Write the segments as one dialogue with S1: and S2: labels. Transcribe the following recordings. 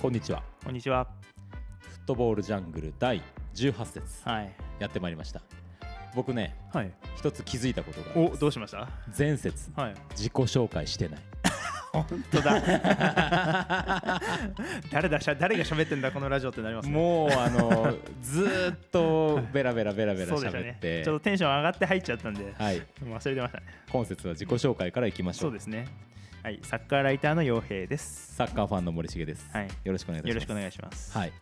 S1: こんにちは
S2: こんにちは。
S1: フットボールジャングル第18節
S2: はい。
S1: やってまいりました僕ね
S2: はい。
S1: 一つ気づいたことが
S2: お、どうしました？
S1: 前節
S2: はい。
S1: 自己紹介してない
S2: 本当だ。誰だしゃ誰が喋ってんだこのラジオってなりますね。
S1: もうあの ずーっとベラベラベラベラ。喋って
S2: ちょっとテンション上がって入っちゃったんで、
S1: はい
S2: 忘れてましたね。
S1: 今節は自己紹介からいきましょ
S2: そううですね。はい。サッカーライターの洋平です。
S1: サッカーファンの森重です、
S2: はい
S1: よろしくお願いします
S2: よろしくお願いします。
S1: はい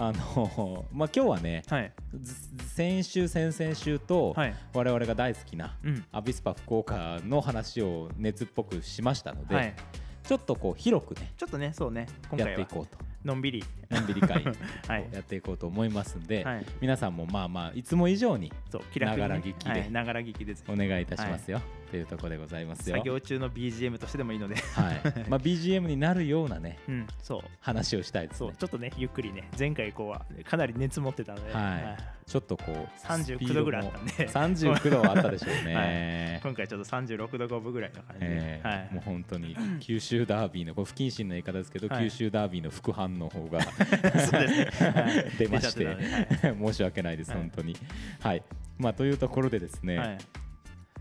S1: あのまあ今日はね
S2: はい。
S1: ず先週先々週と
S2: はい。
S1: 我々が大好きな
S2: うん。
S1: アビスパ福岡の話を熱っぽくしましたので、
S2: はい。
S1: ちょっとこう広くね
S2: ちょっとね、そうね。今回は
S1: やっていこうと
S2: のんびり。
S1: のんびり会
S2: はい。
S1: やっていこうと思いますんで、
S2: はい。
S1: 皆さんもまあまあいつも以上にながら聞きで
S2: はいながら聞きで
S1: お願いいたしますよ、というところでございますよ。
S2: 作業中の BGM としてでもいいので。
S1: はい。まあ BGM になるようなね
S2: うん。そう。
S1: 話をしたいですね。
S2: そう、ちょっとね、ゆっくりね、前回以降はかなり熱持ってたので、
S1: はい。ちょっとこう
S2: 39度ぐらいあったんで、
S1: 39度はあったでしょうね、
S2: 今回ちょっと36度5分ぐらいの感じで、
S1: えー
S2: はい。
S1: もう本当に九州ダービーのこれ不謹慎な言い方ですけど、
S2: はい。
S1: 九州ダービーの副反の方が
S2: そうですね、はい。
S1: 出まして
S2: 出ちゃってたので。
S1: 申し訳ないです、
S2: はい。
S1: 本当に。はい。まあ、というところでですね、
S2: はい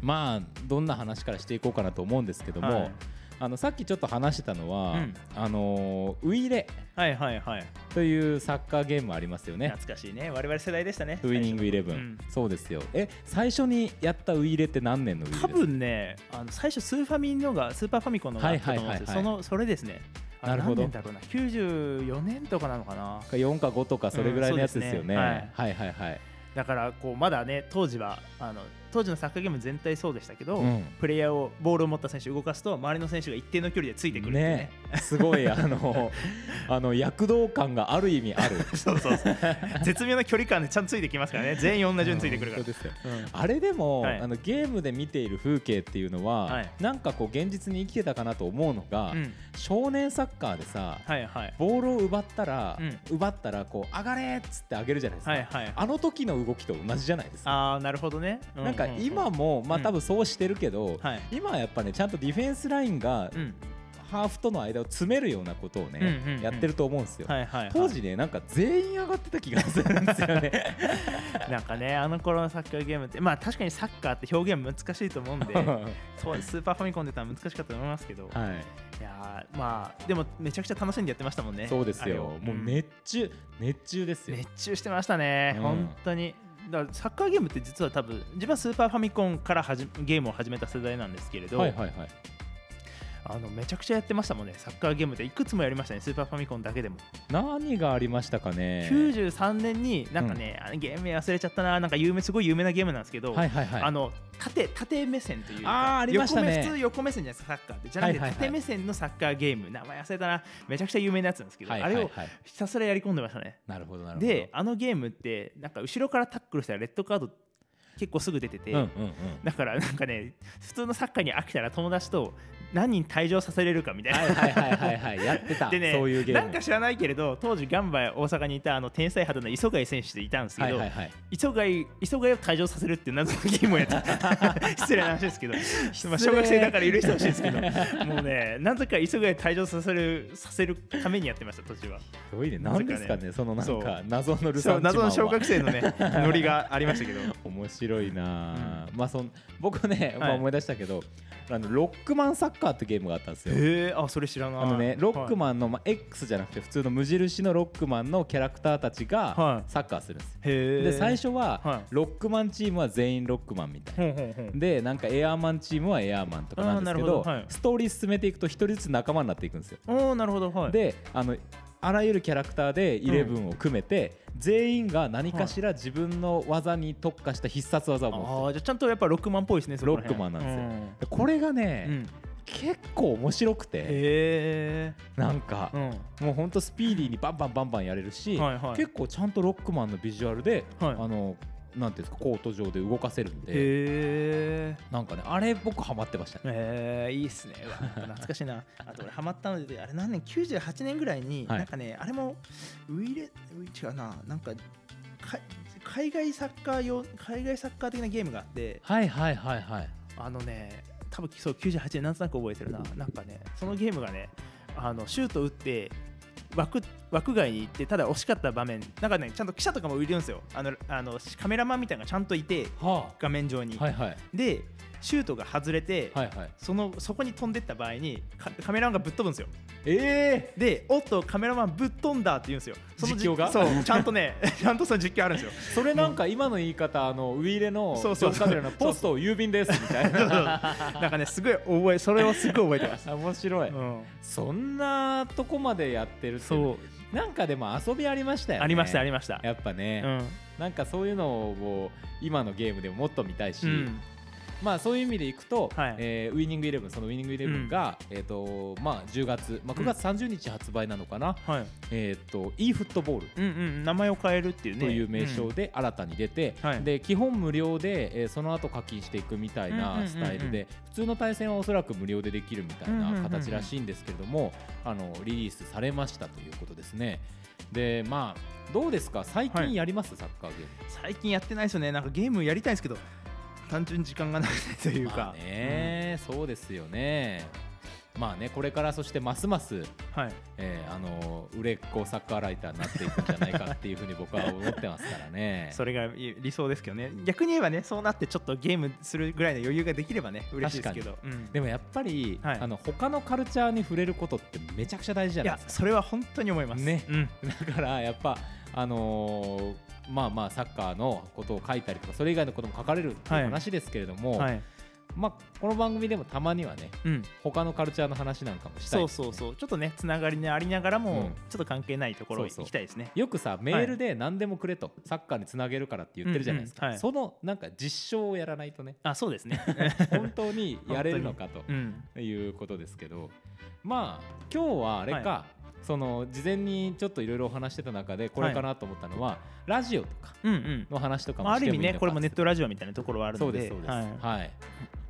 S1: まあどんな話からしていこうかなと思うんですけども、
S2: はい。
S1: あのさっきちょっと話してたのは、
S2: うん。
S1: あのーウイレ。
S2: はいはいはい。
S1: というサッカーゲームありますよね。
S2: 懐かしいね。我々世代でしたね。
S1: ウイニングイレブン、
S2: うん。
S1: そうですよ。え最初にやったウイレって何年のウイレです
S2: 多分ねあの最初スーファミのがスーパーファミコンのがあったと思うんですよ、
S1: はいはいはいはい
S2: そのそれですね。あ
S1: なるほど。
S2: 何年だろうな。94年とかなのかな。
S1: 4か5とかそれぐらいのやつですよね。
S2: うんそうですね。
S1: はいはいはい。
S2: だからこうまだね当時はあの当時のサッカーゲーム全体そうでしたけど、
S1: うん。
S2: プレイヤーをボールを持った選手を動かすと周りの選手が一定の距離でついてくるね。
S1: ね。すごいあの あの躍動感がある意味ある。
S2: そうそうそう。絶妙な距離感でちゃんとついてきますからね。全員同じようについてくるから。
S1: そうですよ。
S2: うん。
S1: あれでも、
S2: はい。
S1: あのゲームで見ている風景っていうのは、
S2: はい。
S1: なんかこう現実に生きてたかなと思うのが、
S2: うん。
S1: 少年サッカーでさ、
S2: はいはい。
S1: ボールを奪ったら、
S2: う
S1: 奪ったらこう上がれっつって上げるじゃないですか、
S2: はいはい。
S1: あの時の動きと同じじゃないですか、
S2: ああなるほどね、う
S1: なんか今も、まあ
S2: うん。
S1: 多分そうしてるけど、
S2: はい。
S1: 今はやっぱねちゃんとディフェンスラインが
S2: うん。
S1: ハーフとの間を詰めるようなことをね、
S2: うんうんうん。
S1: やってると思うんですよ、当時ねなんか全員上がってた気がするんですよね。
S2: なんかねあの頃のサッカーゲームってまあ確かにサッカーって表現難しいと思うんで そうスーパーファミコンでたら難しかったと思いますけど、
S1: はい。
S2: いやーまあでもめちゃくちゃ楽しんでやってましたもんね
S1: そうですよ。もう
S2: うん。
S1: 熱中、熱中ですよ。
S2: 熱中してましたね、
S1: うん。
S2: 本当にだからサッカーゲームって実は多分自分はスーパーファミコンからはじゲームを始めた世代なんですけれど、
S1: はいはいはい。
S2: あのめちゃくちゃやってましたもんね。サッカーゲームでいくつもやりましたね。スーパーファミコンだけでも、
S1: 何がありましたかね
S2: ？93年になんかね、あのゲーム名忘れちゃったな。なんか有名すごい有名なゲームなんですけど、
S1: はいはいはい
S2: あの縦縦目線というか
S1: あーありましたね。
S2: 横目普通横目線じゃないですかサッカーって。じゃなくて縦目線のサッカーゲーム。名前忘れたな。めちゃくちゃ有名なやつなんですけど、
S1: はいはいはい。
S2: あれをひたすらやり込んでましたね。
S1: なるほどなるほど。
S2: であのゲームってなんか後ろからタックルしたらレッドカード結構すぐ出てて、
S1: うんうんうん。
S2: だからなんかね普通のサッカーに飽きたら友達と何人退場させれるかみたいな、
S1: はいはいはいはいはい。やってた。
S2: でね
S1: そういうゲーム。
S2: なんか知らないけれど当時ガンバ大阪にいたあの天才肌の磯貝選手っていたんですけど、
S1: はいはいはい。
S2: 磯貝磯貝を退場させるっていう謎のゲームをやってた。失礼な話ですけど、まあ、小学生だから許してほしいですけど。もうねなぜか磯貝退場させるさせるためにやってました途中は。
S1: すごいね。何ですかねそのなんか謎のルサンチ
S2: 謎の小学生のね ノリがありましたけど。
S1: 面白いなあ、まあそん僕ね、まあ、
S2: はい。
S1: 思い出したけどあのロックマンサッカーってゲームがあったんですよ。
S2: へえあそれ知らない。
S1: あのねロック
S2: ン、
S1: マンの、まあ、X じゃなくて普通の無印のロックマンのキャラクターたち
S2: は
S1: が
S2: い。
S1: サッカーするんですよ、で最初は、
S2: はい。
S1: ロックマンチームは全員ロックマンみたいな。でなんかエアーマンチームはエアーマンとかなんですけどストーリー進めていくと一人ずつ仲間になっていくんですよ。
S2: おーなるほど。はい。
S1: であのあらゆるキャラクターでイレブンを組めて、全員が何かしら自分の技に特化した必殺技を持ってる。
S2: ああじゃあちゃんとやっぱロックマンっぽいですね
S1: ロックマンなんですよ。
S2: よ、
S1: でこれがね、
S2: うんうん
S1: 結構面白くてなんか、
S2: うん。
S1: もうほんとスピーディーにバンバンバンバンやれるし、
S2: はいはい。
S1: 結構ちゃんとロックマンのビジュアルで、
S2: はい。
S1: あのなんていうんですかコート上で動かせるんでなんかねあれ僕ハマってましたね。
S2: えー、いいっすね。懐かしいな。あと俺ハマったのであれ何年98年ぐらいに、
S1: はい。
S2: なんかねあれもウイレウイ違うな。なんかか海外サッカー用海外サッカー的なゲームがあって
S1: はいはいはいはい。
S2: あのね多分そう98年なんとなく覚えてるな。なんかねそのゲームがねあのシュート打って枠枠外に行ってただ惜しかった場面。なんかねちゃんと記者とかもいるんですよ。あのあのカメラマンみたいなのがちゃんといて
S1: は
S2: 画面上に、
S1: あはいはい。
S2: でシュートが外れて、
S1: はいはい。
S2: そのそこに飛んでった場合にカカメラマンがぶっ飛ぶんですよ。
S1: ええ
S2: でおっとカメラマンぶっ飛んだって言うんですよ。その
S1: 実況が？
S2: そうちゃんとね ちゃんとその実況あるんですよ。
S1: それなんか今の言い方あのウィーレの
S2: そうそう。
S1: カメラのポスト郵便ですみたいな。
S2: なんかねすごい覚えそれをすごい覚えてます、
S1: 面白い。
S2: うん、
S1: そんなとこまでやってる
S2: そう。
S1: なんかでも遊びありましたよね。
S2: ありましたありました。
S1: やっぱね、
S2: うん。
S1: なんかそういうのを今のゲームでももっと見たいし、
S2: うん
S1: まあそういう意味でいくと、
S2: はい。
S1: えーウイニングイレブンそのウイニングイレブンが、えっ、とまあ10月、まあ9月30日発売なのかな、
S2: はい。
S1: えっ、と e フットボール
S2: うんうん名前を変えるっていうね。
S1: という名称で新たに出て、
S2: はい。
S1: で基本無料で、えーその後課金していくみたい
S2: うんうんうんう
S1: なん。スタイルで、普通の対戦はおそらく無料でできるみたい
S2: うんうんうんう
S1: なん。形らしいんですけれども、あのリリースされましたということですね。でまあどうですか？最近やります、サッカーゲーム。
S2: 最近やってないですよね。なんかゲームやりたいんですけど単純に時間がないというか。
S1: まあね、そうですよね。まあねこれからそしてますます、
S2: うんはい。
S1: えーあの売れっ子サッカーライターになっていくんじゃないかっていうふうに僕は思ってますからね。
S2: それが理想ですけどね。逆に言えばねそうなってちょっとゲームするぐらいの余裕ができればね嬉しいですけど、うん。
S1: でもやっぱり、
S2: はい。
S1: あの他のカルチャーに触れることってめちゃくちゃ大事じゃないですか。
S2: それは本当に思います。
S1: ね。
S2: うん。
S1: だからやっぱあのーまあまあサッカーのことを書いたりとかそれ以外のことも書かれるっていう
S2: はい
S1: 話ですけれども、
S2: はい。
S1: まあこの番組でもたまにはね
S2: うん。
S1: 他のカルチャーの話なんかもしたい。
S2: そうそうそう。ちょっとねつながりにありながらも、
S1: うん。
S2: ちょっと関係ないところ行きたいですね。
S1: よくさメールで何でもくれと、サッカーにつなげるからって言ってるじゃないですか、
S2: うんうん。はい。
S1: そのなんか実証をやらないとね。
S2: あそうですね。
S1: 本当にやれるのかと
S2: うん。
S1: いうことですけど。まあ今日はあれか、その事前にちょっといろいろお話してた中でこれかなと思ったのは、ラジオとかの話とか
S2: まあ、ある意味
S1: もしてもいいのか？
S2: ねこれもネットラジオみたいなところはあるので。
S1: そうですそうです。
S2: はい。
S1: はい、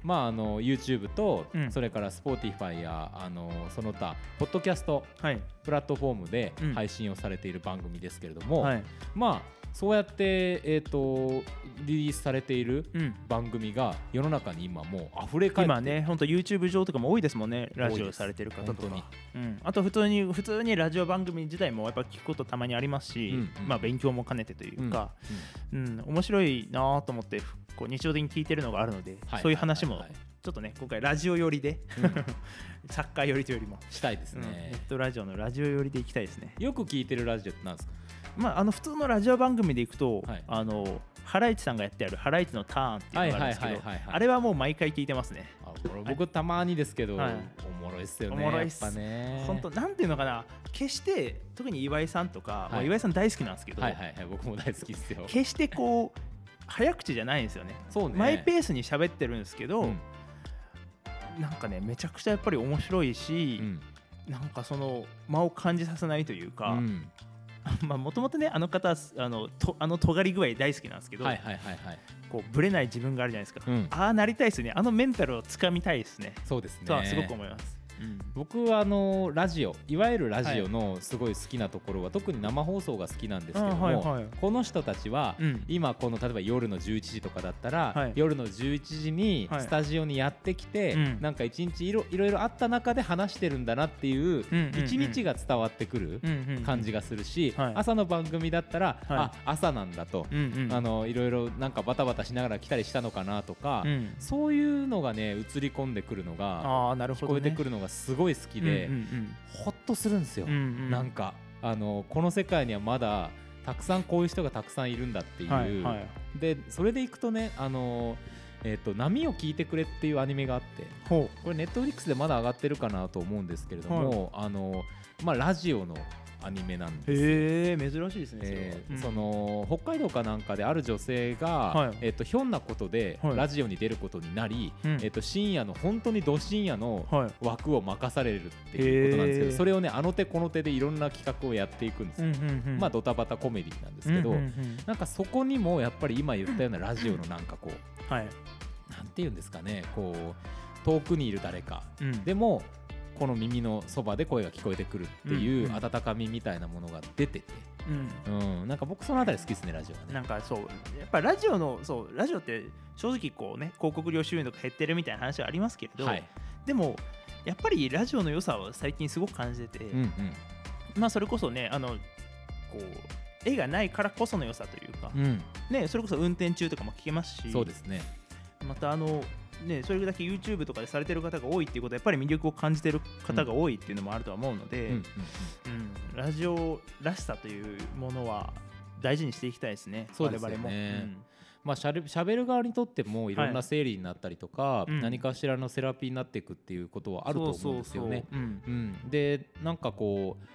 S1: まああの YouTube と、
S2: うん。
S1: それから Spotify やあのその他ポッドキャスト
S2: はい。
S1: プラットフォームで
S2: うん。
S1: 配信をされている番組ですけれども、
S2: はい。
S1: まあそうやってえっ、とリリースされている
S2: うん。
S1: 番組が世の中に今もう溢れ返って
S2: 今ね本当 YouTube 上とかも多いですもんねラジオされてる方とか。うん、あと普通に普通にラジオ番組自体もやっぱ聞くことたまにありますし、
S1: うんうん。
S2: まあ勉強も兼ねてというか、うん面白いなと思ってこう日常的に聞いてるのがあるので、
S1: はい。
S2: そういう話もちょっとね今回ラジオ寄りで、
S1: うん。
S2: サッカー寄りというよりも、
S1: したいです
S2: うん。ネ
S1: ね
S2: ッ、トラジオのラジオ寄りでいきたいですね。
S1: よく聞いてるラジオってなんですか？
S2: まああの普通のラジオ番組でいくと、
S1: はい。
S2: あのハライチさんがやってあるハライチのターンっていうのがあるんですけどあれはもう毎回聞いてますね。
S1: 僕たまにですけど、
S2: はい。
S1: おもろいっすよね
S2: おもろいっす。
S1: ね。
S2: 本当なんていうのかな決して特に岩井さんとか、
S1: はい。
S2: まあ岩井さん大好きなんですけど、
S1: はいはいはい僕も大好きですよ。
S2: 決してこう早口じゃないんですよね。
S1: そうね。
S2: マイペースに喋ってるんですけど、
S1: うん。
S2: なんかねめちゃくちゃやっぱり面白いし
S1: う、ん。
S2: なんかその間を感じさせないという
S1: う
S2: か
S1: ん。
S2: まあもともとねあの方あのとあの尖り具合大好きなんですけど、
S1: はいはいはいはい。
S2: こうぶれない自分があるじゃないですか、
S1: うん。
S2: ああなりたいですね。あのメンタルをつかみたいですね。
S1: そうですね。
S2: とはすごく思います、うん
S1: 僕はあのラジオいわゆるラジオのすごい好きなところは、特に生放送が好きなんですけども、
S2: あはいはい。
S1: この人たちは、
S2: うん。
S1: 今この例えば夜の11時とかだったら、
S2: はい。
S1: 夜の11時に
S2: はい。
S1: スタジオにやってきて、
S2: うん。
S1: なんか一日いろいろいろあった中で話してるんだなっていう一日が伝わってくる感じがするし、
S2: はい。
S1: 朝の番組だったら、
S2: はい。
S1: あ朝なんだと、
S2: うんうん。
S1: あのいろいろなんかバタバタしながら来たりしたのかなとか、
S2: うん。
S1: そういうのがね映り込んでくるのが
S2: ああなるほど、ね、
S1: 聞こえてくるのがすごい好きで、
S2: うんうん
S1: ほっとするんですよ、
S2: うんうん。うん
S1: なんかあのこの世界にはまだたくさんこういう人がたくさんいるんだっていう、
S2: はいはい。
S1: でそれでいくとねあのえっと波を聞いてくれっていうアニメがあって
S2: ほ
S1: これネットフリックスでまだ上がってるかなと思うんですけれども、あのまあラジオのアニメなん
S2: う
S1: です。よ
S2: へえ珍しいですね
S1: えー
S2: そ
S1: の北海道かなんかである女性が、
S2: はい。
S1: えっとひょんなことで
S2: はい。
S1: ラジオに出ることになり、
S2: うん。
S1: えっと深夜の本当にど深夜の枠を任されるっていうことなんですけど
S2: へー
S1: それをねあの手この手でいろんな企画をやっていくんですよ、
S2: うんうんうん。
S1: まあドタバタコメディなんですけど、
S2: うんうんうん。
S1: なんかそこにもやっぱり今言ったようなラジオのなんかこう
S2: はい。
S1: なんていうんですかねこう遠くにいる誰か。
S2: うん。
S1: でもこの耳のそばで声が聞こえてくるってい
S2: んう
S1: うん。温かみみたいなものが出てて、
S2: うん。
S1: うん、なんか僕そのあたり好きですねラジオはね。
S2: なんかそうやっぱラジオのそうラジオって正直こうね広告料収入とか減ってるみたいな話はありますけれど、
S1: はい、
S2: でもやっぱりラジオの良さを最近すごく感じてて、
S1: うんうん。
S2: まあそれこそねあのこう絵がないからこその良さというか、
S1: うん、
S2: ねそれこそ運転中とかも聞けますし
S1: そうですね。
S2: またあのねそれだけ YouTube とかでされてる方が多いっていうことはやっぱり魅力を感じてる方が多いっていうのもあるとは思うので、
S1: うんうん
S2: うん。ラジオらしさというものは大事にしていきたいですね
S1: そうですよね。
S2: 我々も、うん。
S1: まあ、しゃべしゃべる側にとってもいろん
S2: は
S1: ない整理になったりとか、
S2: うん。
S1: 何かしらのセラピーになっていくっていうことはあると思うんですよね。
S2: そうそうそう。うん。
S1: うん、でなんかこう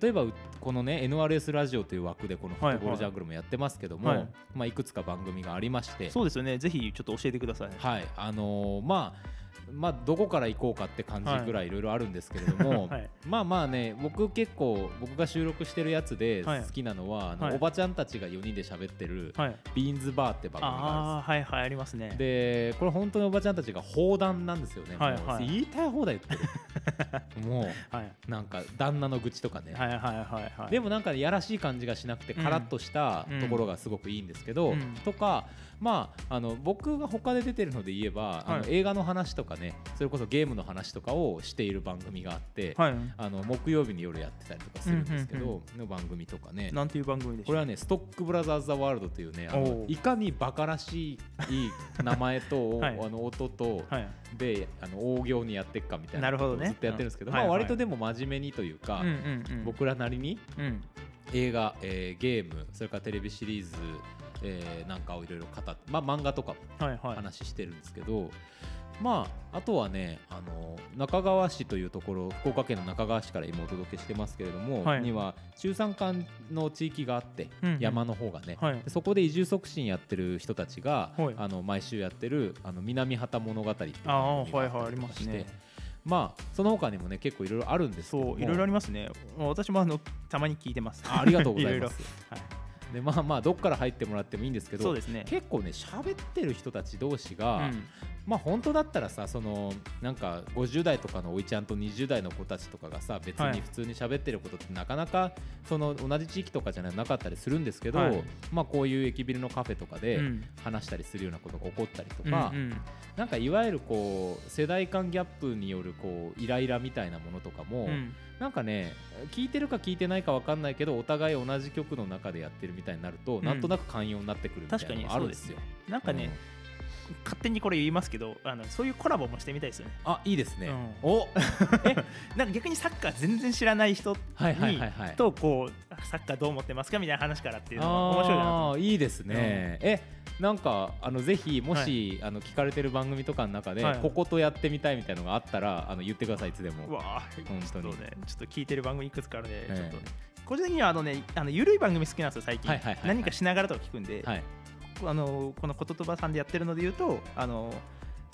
S1: 例えばうこのね NRS ラジオという枠でこのフットボールジャングルもやってますけども、
S2: はい
S1: い。まあ、いくつか番組がありまして。
S2: そうですよね。ぜひちょっと教えてください。
S1: はい。あのーまあまあどこから行こうかって感じぐらいいろいろあるんですけれども、
S2: はい。
S1: まあまあね僕結構僕が収録してるやつで
S2: はい。
S1: 好きなのは、あの
S2: はい。
S1: おばちゃんたちが4人で喋ってる
S2: はい「
S1: ビーンズバー」って番組があるんです
S2: はいはいありますね。
S1: でこれ本当におばちゃんたちが砲弾なんですよね、
S2: はいはい。
S1: 言いたい放題言ってる。も
S2: はい、
S1: うなんか旦那の愚痴とかね、
S2: はいはいはいはい。
S1: でもなんかやらしい感じがしなくて
S2: うん
S1: カラッとしたところがすごくいいんですけど、
S2: うん。
S1: とかまああの僕が他で出てるので言えば、あの
S2: はい
S1: 映画の話とかねそれこそゲームの話とかをしている番組があって、
S2: はい。
S1: あの木曜日に夜やってたりとかするんですけど、の番組とかね。
S2: なんていう番組でしょ
S1: これはね、ストックブラザーズ・ザ・ワールドというね、あのい。かにバカらしい名前と、
S2: はい。
S1: あの音と、
S2: はい。
S1: であの大行にやっていくかみたいな
S2: なるほどね。
S1: ことをずっとやってるんですけど、まあ割とでも真面目にというか、僕らなりに
S2: うん。
S1: 映画、えーゲーム、それからテレビシリーズ、えーなんかをいろいろ語って、まあ漫画とか話してるんですけど、まああとはねあの中川市というところ福岡県の中川市から今お届けしてますけれども、
S2: はい。
S1: には中山間の地域があって、
S2: うんうん。
S1: 山の方がね、
S2: はい。
S1: でそこで移住促進やってる人たちが、
S2: はい。
S1: あの毎週やってるあの南畑物語っていう
S2: ああ
S1: 番組が
S2: はいはいあり
S1: ったりとかして
S2: ますね。
S1: まあその他にもね結構いろいろあるんですけども。
S2: そういろいろありますね。まあ私もあのたまに聞いてます。
S1: あありがとうございます。
S2: はい
S1: でまあまあどっから入ってもらってもいいんですけど
S2: そうですね。
S1: 結構ね喋ってる人たち同士が、
S2: うん
S1: まあ本当だったらさそのなんか50代とかのおいちゃんと20代の子たちとかがさ別
S2: はい。
S1: に普通に喋ってることってなかなかその同じ地域とかじゃなかったりするんですけど、
S2: はい。
S1: まあこういう駅ビルのカフェとかで
S2: うん。
S1: 話したりするようなことが起こったりとか、
S2: うんうん。
S1: なんかいわゆるこう世代間ギャップによるこうイライラみたいなものとかも、
S2: うん。
S1: なんかね聞いてるか聞いてないか分かんないけどお互い同じ曲の中でやってるみたいになると、
S2: ん。
S1: なんとなく寛容になってくるみたいなのがあるんですよ。
S2: なんかね、勝手にこれ言いますけどあのそういうコラボもしてみたいですよね。
S1: うんあいいですね。
S2: うん。
S1: お。
S2: なんか逆にサッカー全然知らない人に
S1: はいはいはいはい。
S2: とこうサッカーどう思ってますかみたいな話からっていうのが面白いな
S1: あーいいですね。えなんかあのぜひもし、あの聞かれてる番組とかの中で、
S2: はい。
S1: こことやってみたいみたいなのがあったらあの言ってくださいいつでも。
S2: うわあ
S1: 本当に。
S2: ちょねちょっと聞いてる番組いくつかあるんで、
S1: ええ
S2: ちょっとね個人的にはあのねあの緩い番組好きなんですよ最近、
S1: はいはいはいはい。
S2: 何かしながらとか聞くんで、
S1: はい。
S2: あのこのこととばさんでやってるので言うとあの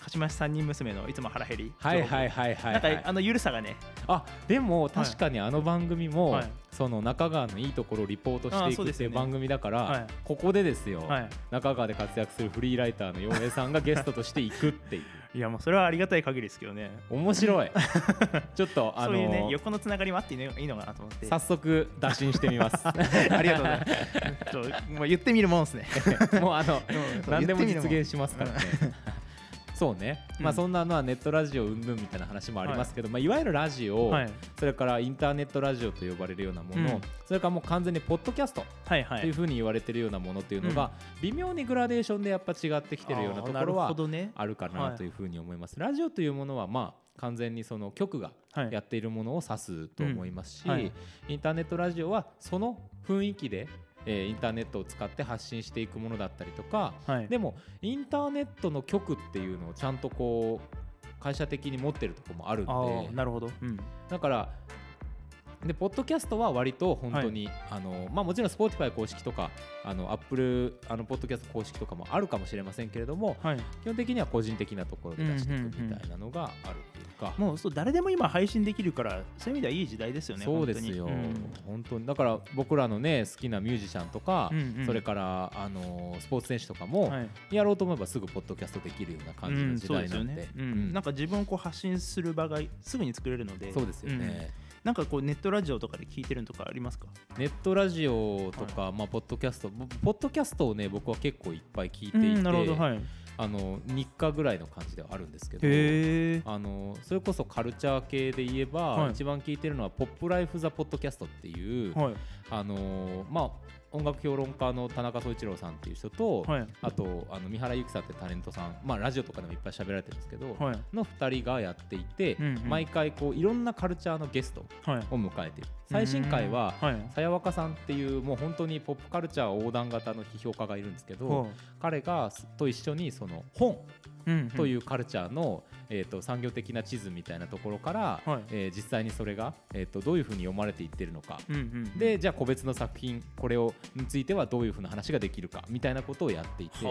S2: 鹿島市三人娘のいつも腹減り
S1: はいはいはいはい、はい。
S2: なんかあのゆるさがね。
S1: あでも確かにあの番組も、
S2: はい。
S1: その中川のいいところをリポートしていくっていう番組だから、
S2: はい。
S1: ここでですよ、
S2: はい。
S1: 中川で活躍するフリーライターの洋平さんがゲストとして行くっていう
S2: いやもうそれはありがたい限りですけどね。
S1: 面白い。ちょっとあの
S2: そういうね横のつながりもあっていいのかなと思って。
S1: 早速打診してみます。
S2: ありがとうございます。ちょもう言ってみるもんですね。
S1: もうあの何でも実現しますからねそうね、
S2: うん。
S1: まあそんなのはネットラジオうんぬんみたいな話もありますけど、い。まあ、いわゆるラジオ、
S2: はい。
S1: それからインターネットラジオと呼ばれるようなもの、
S2: うん。
S1: それからもう完全にポッドキャスト
S2: はいはい。
S1: というふうに言われてるようなものっていうのが、微妙にグラデーションでやっぱ違ってきてるようなところはあるか
S2: は
S1: ない。というふうに思います。ラジオというものはまあ完全にその局が
S2: はい。
S1: やっているものを指すと思いますし、インターネットラジオはその雰囲気で、えーインターネットを使って発信していくものだったりとか、
S2: はい。
S1: でもインターネットの局っていうのをちゃんとこう会社的に持ってるところもあるんで
S2: なるほど、うん。
S1: だからでポッドキャストは割と本当に、あのまあ、もちろん Spotify 公式とかあの Apple あのポッドキャスト公式とかもあるかもしれませんけれども
S2: はい、
S1: 基本的には個人的なところで出していくみたいなのがあるっていうか、
S2: もうそう誰でも今配信できるからそういう意味ではいい時代ですよね
S1: そうですよ、
S2: 本
S1: 本当に。だから僕らのね好きなミュージシャンとか、
S2: うんうん。
S1: それからあのスポーツ選手とかも、
S2: はい。
S1: やろうと思えばすぐポッドキャストできるような感じの時代なんで,、
S2: うん。
S1: うん。
S2: なんか自分をこう発信する場がすぐに作れるので。
S1: そうですよね、
S2: うんなんかこうネットラジオとかで聞いてるのとかありますか？
S1: ネットラジオとか、まあ、ポッドキャスト。ぼポッドキャストをね僕は結構いっぱい聞いていて、
S2: うんなるほどはい。
S1: あの日課ぐらいの感じではあるんですけどあのそれこそカルチャー系で言えば、
S2: はい。
S1: 一番聞いてるのは「ポップライフ・ザ・ポッドキャスト」っていう、
S2: はい。
S1: あのまあ音楽評論家の田中総一郎さんっていう人と、
S2: はい。
S1: あとあの三原由紀さんってタレントさん、まあ、ラジオとかでもいっぱい喋られてるんですけど、
S2: はい。
S1: の2人がやっていて、
S2: うんうん。
S1: 毎回こういろんなカルチャーのゲスト
S2: はい。
S1: を迎えている。最新回は
S2: はい。
S1: さやわかさんっていうもう本当にポップカルチャー横断型の批評家がいるんですけど、
S2: ほ
S1: 彼がと一緒にその本といううカルチャーの、えー、と産業的な地図みたいなところから、
S2: はい。
S1: えー実際にそれが、えー、とどういうふうに読まれていってるのか、でじゃあ個別の作品これをについてはどういうふうな話ができるかみたいなことをやっていて。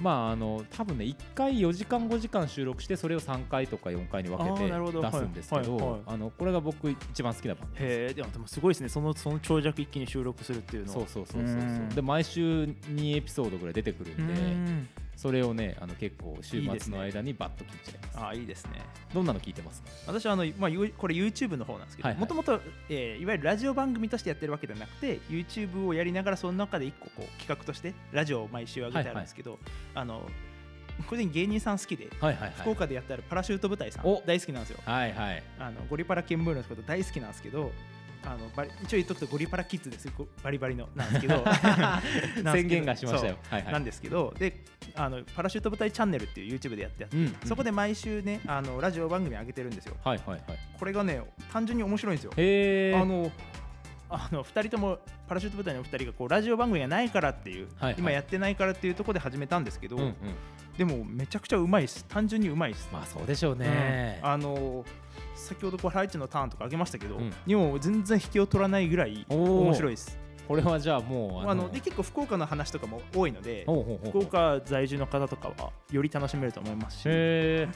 S1: まああの多分ね1回4時間5時間収録してそれを3回とか4回に分けて出すんですけどあのこれが僕一番好きな番組です。
S2: でもでもすごいですねそのその長尺一気に収録するっていうのは。
S1: そうそうそうそう
S2: うん
S1: そう。で毎週2エピソードぐらい出てくる
S2: うん
S1: で
S2: ん
S1: それをねあの結構週末の間にバッと聞いちゃいます。
S2: ああいいですね。
S1: どんなの聞いてますか？
S2: 私はあの、まあ、ゆこれ YouTube の方なんですけど
S1: はいはい。
S2: もともといわゆるラジオ番組としてやってるわけではなくて YouTube をやりながらその中で一個こう企画としてラジオを毎週上げてあるんですけど、あの個人芸人さん好きで、
S1: はいはい
S2: 福岡でやってあるパラシュート部隊さん
S1: お。
S2: 大好きなんですよ。
S1: はいはい。
S2: あのゴリパラ見聞のこと大好きなんですけどあのバリ一応言っとくとゴリパラキッズです。ごバリバリの。なんですけど。
S1: 宣言がしましたよ。はいはい。
S2: なんですけど。であのパラシュート部隊チャンネルっていう YouTube でやってあって、
S1: うんうん。
S2: そこで毎週ねあのラジオ番組上げてるんですよ。
S1: はいはいはい。
S2: これがね単純に面白いんですよ。あのあの2人ともパラシュート部隊の2人がこうラジオ番組がないからっていう、
S1: はいはい。
S2: 今やってないからっていうところで始めたんですけど、
S1: うんうん。
S2: でもめちゃくちゃうまいです。単純にうまいです、
S1: まあそうでしょうね。
S2: うん。あの先ほどこうハライチのターンとか上げましたけど、
S1: うん。
S2: にも全然引きを取らないぐらい面白いです。
S1: これはじゃあもう
S2: あので結構福岡の話とかも多いので福岡在住の方とかはより楽しめると思いますし、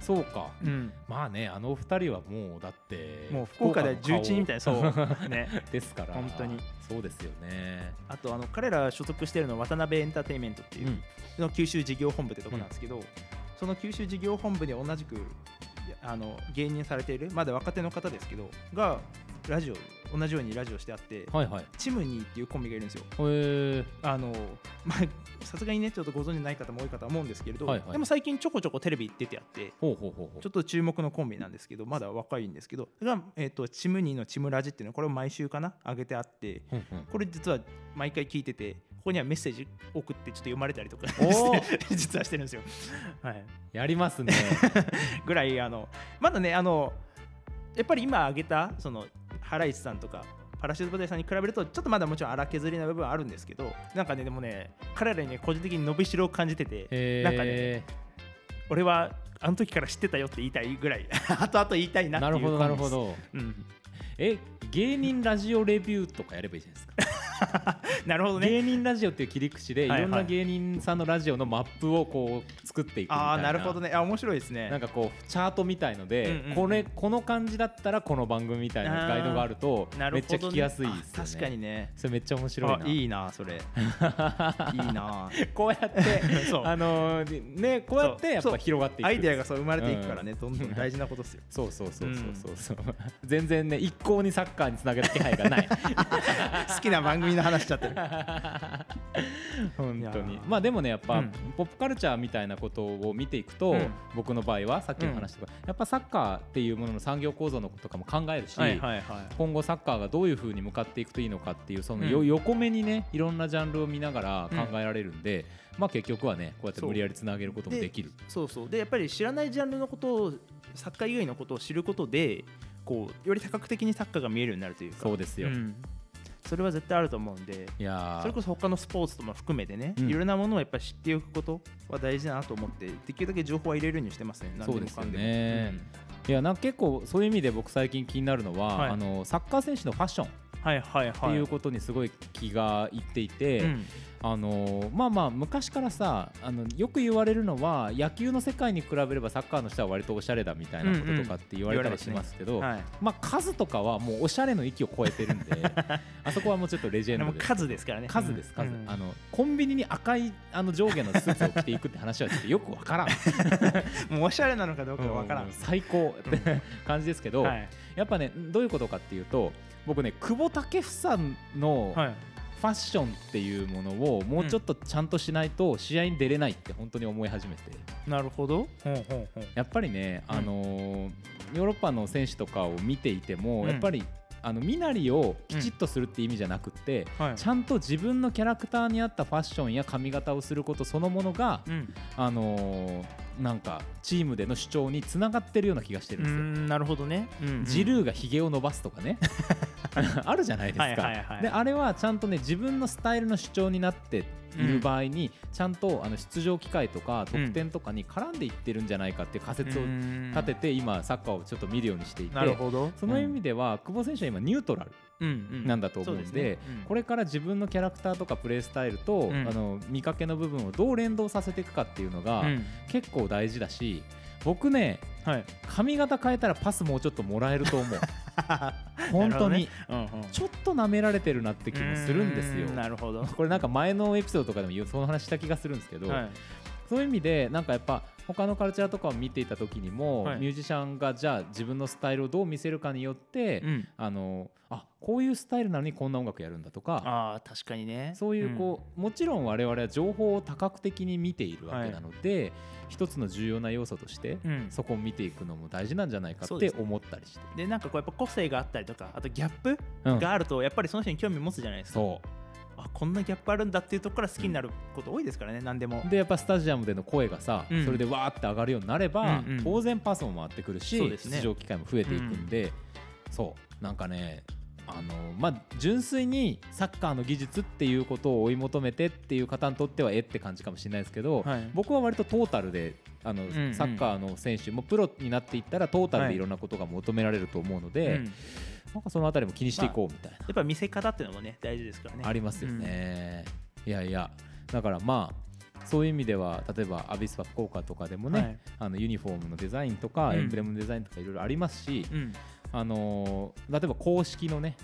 S1: そうか。
S2: うん、
S1: まあねあのお二人はもうだって
S2: もう福岡で重鎮みたいなそう。ね。
S1: ですから。
S2: 本当に。
S1: そうですよね。
S2: あとあの彼ら所属しているのは渡辺エンターテインメントっていう、
S1: うん。
S2: の九州事業本部ってとこなんですけど、その九州事業本部で同じくあの芸人されているまだ若手の方ですけどがラジオ同じようにラジオしてあって、
S1: はいはい。
S2: チムニーっていうコンビがいるんですよ。
S1: へえ
S2: あのまあさすがにねちょっとご存じない方も多いかとは思うんですけれど、
S1: はいはい。
S2: でも最近ちょこちょこテレビ出てあってちょっと注目のコンビなんですけどまだ若いんですけどが、えー、とチムニーのチムラジっていうのはこれを毎週かな上げてあって
S1: うんうん
S2: これ実は毎回聞いててここにはメッセージ送ってちょっと読まれたりとか 実はしてるんですよ。はい、
S1: やりますね。
S2: ぐらいあのまだねあのやっぱり今挙げたそのハライチさんとかパラシュート部隊さんに比べるとちょっとまだもちろん荒削りな部分はあるんですけどなんかねでもね彼らにね個人的に伸びしろを感じてて
S1: へ
S2: なんか
S1: え
S2: 俺はあの時から知ってたよって言いたいぐらい 後々言いたいなっていう
S1: なるほどなるほど。
S2: うん、
S1: え芸人ラジオレビューとかやればいいじゃないですか
S2: なるほどね。
S1: 芸人ラジオっていう切り口でいろんな芸人さんのラジオのマップをこう作っていくみたいな。
S2: ああなるほどね。あ面白いですね。
S1: なんかこうチャートみたいので、
S2: うんうんうん。
S1: これこの感じだったらこの番組みたいなガイドがあるとめっちゃ聞きやすいですよね。
S2: あ確かにね。
S1: それめっちゃ面白いな。
S2: あいいなそれ。いいな。
S1: こうやって あのーねこうやってやっぱ広がっていく。
S2: アイデアがそう生まれていくからね、どんどん大事なことですよ。
S1: そうそうそうそうそうそう、全然ね一向にサッカーにつなげる気配がない。
S2: 好きな番組の話しちゃってる。
S1: 本当に。
S2: ー。
S1: まあでもねやっぱ、
S2: うん。
S1: ポップカルチャーみたいなことを見ていくと、
S2: うん。
S1: 僕の場合はさっきの話とか、やっぱサッカーっていうものの産業構造のこととかも考えるし、
S2: はいはいはい。
S1: 今後サッカーがどういうふうに向かっていくといいのかっていうそのよ、
S2: うん。
S1: 横目にねいろんなジャンルを見ながら考えられるんで、まあ結局はねこうやって無理やりつなげることもできる。
S2: そう。そうでやっぱり知らないジャンルのことをサッカー以外のことを知ることでこうより多角的にサッカーが見えるようになるというか。
S1: そうですよ、
S2: んそれは絶対あると思うんで
S1: いやー。
S2: それこそ他のスポーツとも含めてね、
S1: うん。
S2: いろんなものをやっぱり知っておくことは大事だなと思ってできるだけ情報は入れるようにしてますね何
S1: そうですよ
S2: もかんでも。
S1: ねいやなんか結構そういう意味で僕最近気になるのは、
S2: はい。
S1: あのサッカー選手のファッション
S2: はいはいはい。
S1: ていうことにすごい気がいっていて、
S2: うん。
S1: あのまあまあ昔からさあのよく言われるのは野球の世界に比べればサッカーの人は割とおしゃれだみたいなこととかって言われたりしますけど、
S2: はい。
S1: まあ数とかはもうおしゃれの域を超えてるんで あそこはもうちょっとレジェンドです。
S2: 数ですからね。
S1: 数です数、
S2: うん。
S1: あのコンビニに赤いあの上下のスーツを着ていくって話はちょっとよくわからん。
S2: もうおしゃれなのかどうかわからん、
S1: う最高って感じですけど、
S2: はい。
S1: やっぱねどういうことかっていうと僕ね久保建英の
S2: はい。
S1: フファッションっていうものをもうちょっとちゃんとしないと試合に出れないって本当に思い始めて。
S2: なるほど。
S1: やっぱりね、
S2: うん。
S1: あのーヨーロッパの選手とかを見ていても、
S2: うん。
S1: やっぱりあの身なりをきちっとするって意味じゃなくって、
S2: はい。
S1: ちゃんと自分のキャラクターに合ったファッションや髪型をすることそのものが、
S2: うん。
S1: あのーなんかチームでの主張につながってるような気がしてるん
S2: う
S1: ですよ。
S2: んなるほどね、うんうん。
S1: ジルーがひげを伸ばすとかね。あるじゃないですか、
S2: はいはいはい
S1: であれはちゃんとね自分のスタイルの主張になっている場合に、ちゃんとあの出場機会とか得点とかに絡んでいってるんじゃないかっていう仮説を立てて今サッカーをちょっと見るようにしていて
S2: なるほど。
S1: その意味では久保選手は今ニュートラルなんだと思うんで,、これから自分のキャラクターとかプレースタイルと、
S2: うん。
S1: あの見かけの部分をどう連動させていくかっていうのが、
S2: うん。
S1: 結構大事だし僕ね
S2: はい。
S1: 髪型変えたらパスもうちょっともらえると思う。本当に、
S2: うんうん。
S1: ちょっと舐められてるなって気もするんですよ。
S2: なるほど。
S1: これなんか前のエピソードとかでもその話した気がするんですけど、
S2: はい。
S1: そういう意味でなんかやっぱ他のカルチャーとかを見ていた時にも、
S2: はい。
S1: ミュージシャンがじゃあ自分のスタイルをどう見せるかによって、
S2: うん。
S1: あのあこういうスタイルなのにこんな音楽やるんだとか
S2: ああ確かにね。
S1: そういうこう、もちろん我々は情報を多角的に見ているわけなので、一つの重要な要素として、
S2: うん、うん
S1: そこを見ていくのも大事なんじゃないかって思ったりして、
S2: でなんかこうやっぱ個性があったりとかあとギャップ
S1: うん。
S2: があるとやっぱりその人に興味持つじゃないですか、
S1: そう
S2: あこんなギャップあるんだっていうところから好きになること多いですからね、何でも。
S1: でやっぱスタジアムでの声がさ、
S2: うん。
S1: それでわーって上がるようになれば、
S2: うんうん。
S1: 当然パスも回ってくるし、
S2: ね。
S1: 出場機会も増えていくんで、そうなんかねあのまあ、純粋にサッカーの技術っていうことを追い求めてっていう方にとってはえって感じかもしれないですけど、
S2: はい。
S1: 僕は割とトータルであの、
S2: んうん。
S1: サッカーの選手もプロになっていったらトータルでいろんなことが求められると思うので、
S2: うん
S1: なんかそのあたりも気にしていこうみたいな。
S2: やっぱ見せ方っていうのもね大事ですからね。
S1: ありますよね、いやいや。だからまあそういう意味では例えばアビスパ福岡とかでもね、
S2: はい。
S1: あのユニフォームのデザインとか、
S2: うん。
S1: エンブレムのデザインとかいろいろありますし、
S2: うん。
S1: あのー例えば公式のね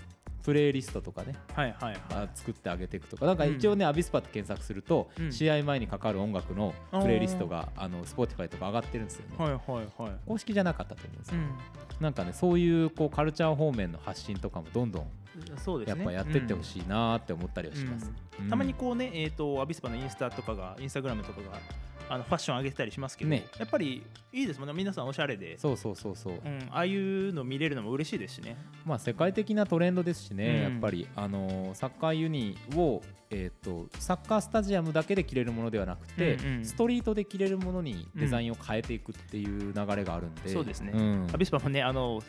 S1: プレイリストとかね
S2: はいはいはい。
S1: あ作ってあげていくとか。なんか一応ね、アビスパって検索すると、
S2: うん。
S1: 試合前にかかる音楽のプレイリストがあの Spotify とか上がってるんですよね、
S2: はいはいはい。
S1: 公式じゃなかったと思うんですよ、
S2: うん。
S1: なんかねそういうこうカルチャー方面の発信とかもどんどん
S2: そうですね。
S1: やっぱやってってほしいなーって思ったりはします、うん。
S2: たまにこうね、えー、とアビスパのインスタとかがインスタグラムとかがあのファッション上げてたりしますけど、
S1: ね。
S2: やっぱりいいですもんね。皆さんおしゃれで、
S1: そうそうそうそう、
S2: うん、ああいうの見れるのも嬉しいですしね。
S1: まあ世界的なトレンドですしね、
S2: うん。
S1: やっぱりあのーサッカーユニをえー、とサッカースタジアムだけで着れるものではなくて、
S2: うんうん。
S1: ストリートで着れるものにデザインを変えていくっていう流れがあるんで、
S2: そうですね。
S1: ん。
S2: アビスパもねあの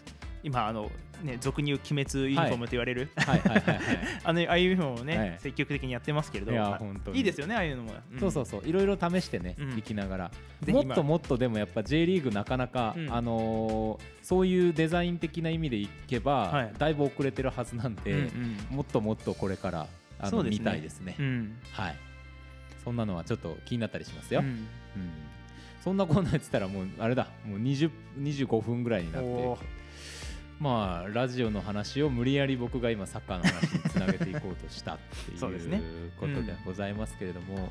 S2: 今あのね俗に言う鬼滅ユニフォームと言われる、
S1: はい。はい。はい。はい。
S2: あのああいうユニフォームをね、
S1: はい。
S2: 積極的にやってますけれど。
S1: いや
S2: まあ
S1: 本当に。
S2: いいですよねああいうのも、ん。
S1: そうそうそう。いろいろ試してね、
S2: うん。
S1: いきながら。もっともっとでもやっぱ J リーグなかなか、
S2: うん。
S1: あのーそういうデザイン的な意味でいけば、
S2: はい。
S1: だいぶ遅れてるはずなんで、
S2: うんうん。
S1: もっともっとこれからあの、
S2: ね。
S1: 見たいですね、
S2: うん。
S1: はい。そんなのはちょっと気になったりしますよ、
S2: うん。
S1: うん。そんなこんなやってたらもうあれだ。もう20 25分ぐらいになってまあラジオの話を無理やり僕が今サッカーの話につなげていこうとしたっていうことではございますけれども、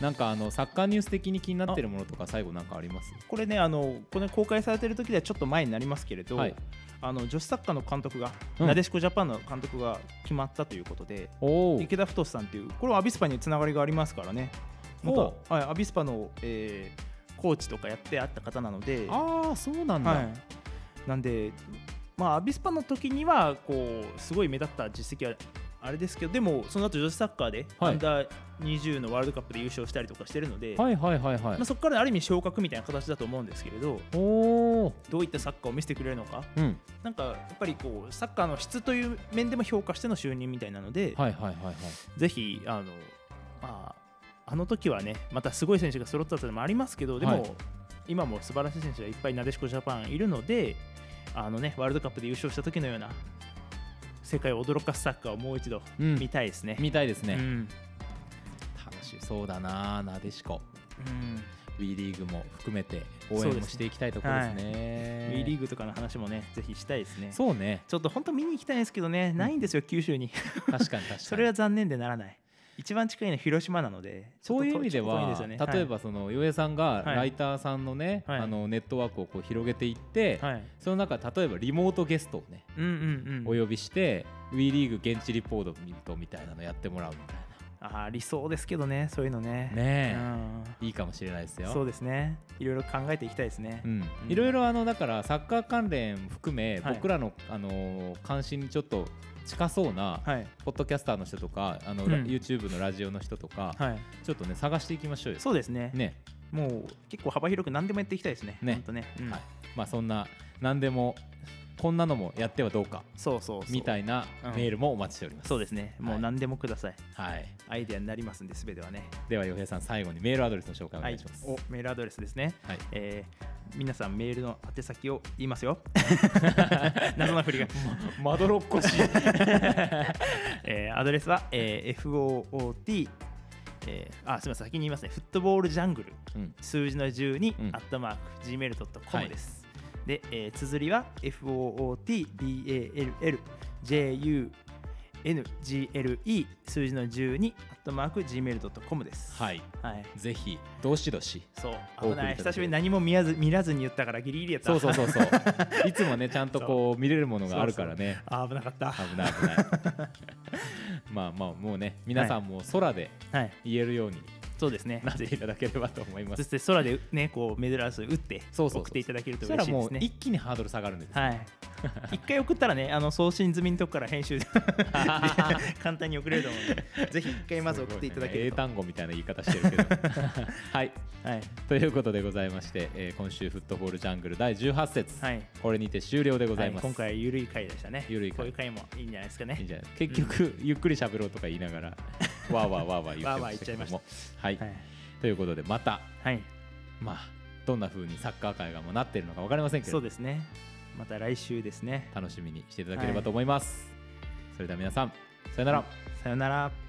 S1: なんかあのサッカーニュース的に気になってるものとか最後なんかあります？
S2: これねあのこれ公開されてる時ではちょっと前になりますけれど、
S1: はい。
S2: あの女子サッカーの監督が、
S1: うん。
S2: なでしこジャパンの監督が決まったということで池田太さんっていうこれはアビスパにつながりがありますからね。はい、アビスパの、えーコーチとかやってあった方なので。
S1: ああそうなんだ、
S2: はい、なんで、まあ、アビスパの時にはこうすごい目立った実績はあれですけどでもその後女子サッカーで、
S1: はい。
S2: アンダー20のワールドカップで優勝したりとかしてるので、
S1: はいはいはいはい、
S2: まあ、そこからある意味昇格みたいな形だと思うんですけれど
S1: おお
S2: どういったサッカーを見せてくれるのか。
S1: うん。
S2: なんかやっぱりこうサッカーの質という面でも評価しての就任みたいなので、
S1: はいはいはいはい。
S2: ぜひあの、まあ、あの時はねまたすごい選手が揃ったというのもありますけどでも、
S1: はい。
S2: 今も素晴らしい選手がいっぱいなでしこジャパンいるのであの、ね、ワールドカップで優勝した時のような世界を驚かすサッカーをもう一度
S1: うん。
S2: 見たいですね。
S1: 見たいですね、
S2: うん。
S1: 楽しそうだななでしこ。
S2: うん。
S1: WE リーグも含めて応援もしていきたいところですね。
S2: WE リーグとかの話もねぜひしたいですね。
S1: そうね。
S2: ちょっと本当見に行きたいんですけどね、ないんですよ、九州に。
S1: 確かに確かに。
S2: それは残念でならない。一番近いのは広島なので
S1: そういう意味では
S2: ね。
S1: 例えばその洋江さんが
S2: はい。
S1: ライターさんのね
S2: はい。
S1: あのネットワークをこう広げていって
S2: はい、はい
S1: その中例えばリモートゲストをね
S2: うんうんうん。
S1: お呼びして WE リーグ現地リポートみたいなのやってもらうみたい
S2: あー理想ですけどねそういうのね。
S1: なね
S2: うん。
S1: えいいかもしれないですよ。
S2: そうですね。いろいろ考えていきたいですね、
S1: うん。
S2: うん。
S1: いろいろあのだからサッカー関連含め
S2: はい。
S1: 僕らのあのー関心にちょっと近そうな
S2: はい。
S1: ポッドキャスターの人とかあの
S2: うん。
S1: YouTube のラジオの人とか
S2: はい。
S1: ちょっとね探していきましょうよ。
S2: そうですね。
S1: ね。
S2: もう結構幅広く何でもやっていきたいですね。
S1: ね。
S2: ほんとね、うん。
S1: はい。まあそんな何でもこんなのもやってはどうか
S2: そうそう
S1: みたいな
S2: うん。
S1: メールもお待ちしております。
S2: そうですね。もう何でもください、
S1: はい。
S2: アイデアになりますんで全てはね。
S1: では洋平さん最後にメールアドレスの紹介お
S2: はい
S1: 願いします。
S2: おメールアドレスですね。
S1: はい。
S2: えー皆さんメールの宛先を言いますよ。謎の振りが、
S1: まどろっこしい。
S2: えーアドレスは、えー FOOT えーあすみません先に言いますね。フットボールジャングル。
S1: うん。
S2: 数字の12、
S1: うん。
S2: アットマーク Gmail.com
S1: はい
S2: でえー、綴りは FOOTBALLJUNGLE 数字の12アットマーク Gmail.com です。
S1: はい。
S2: はい。
S1: ぜひどしどし。
S2: そう。危ない。久しぶりに何も見やず見らずに言ったからギリギリやった。
S1: そうそうそうそう。いつもねちゃんとこう見れるものがあるからね。
S2: あ危なかった。
S1: 危ない危ない。まあまあもうね皆さんも空で
S2: はい。
S1: 言えるように
S2: そうですね。
S1: なっていただければと思います。
S2: そして空でねこうメドラス打って送っていただけると嬉しいですね。
S1: 一気にハードル下がるんでですね
S2: はい 一回送ったらねあの送信済みのとこから編集 で簡単に送れると思うのでぜひ一回まず送っていただけ
S1: 英
S2: ると、
S1: 単語みたいな言い方してるけど。はい。
S2: はい。
S1: ということでございまして、えー今週フットボールジャングル第18節、
S2: はい。
S1: これにて終了でございます、
S2: はい。今回はゆるい回でしたね。
S1: ゆるい回。
S2: こういう回もいいんじゃないですかね。
S1: いいんじゃない結局、ゆっくり喋ろうとか言いながらわーわーわーわー言ってましたけども。
S2: 言っ
S1: はい、
S2: はい、
S1: ということでまた
S2: はい、
S1: まあどんな風にサッカー界がもうなってるのか分かりませんけど。
S2: そうですねまた来週ですね。
S1: 楽しみにしていただければと思います、それでは皆さんさよなら、
S2: さよなら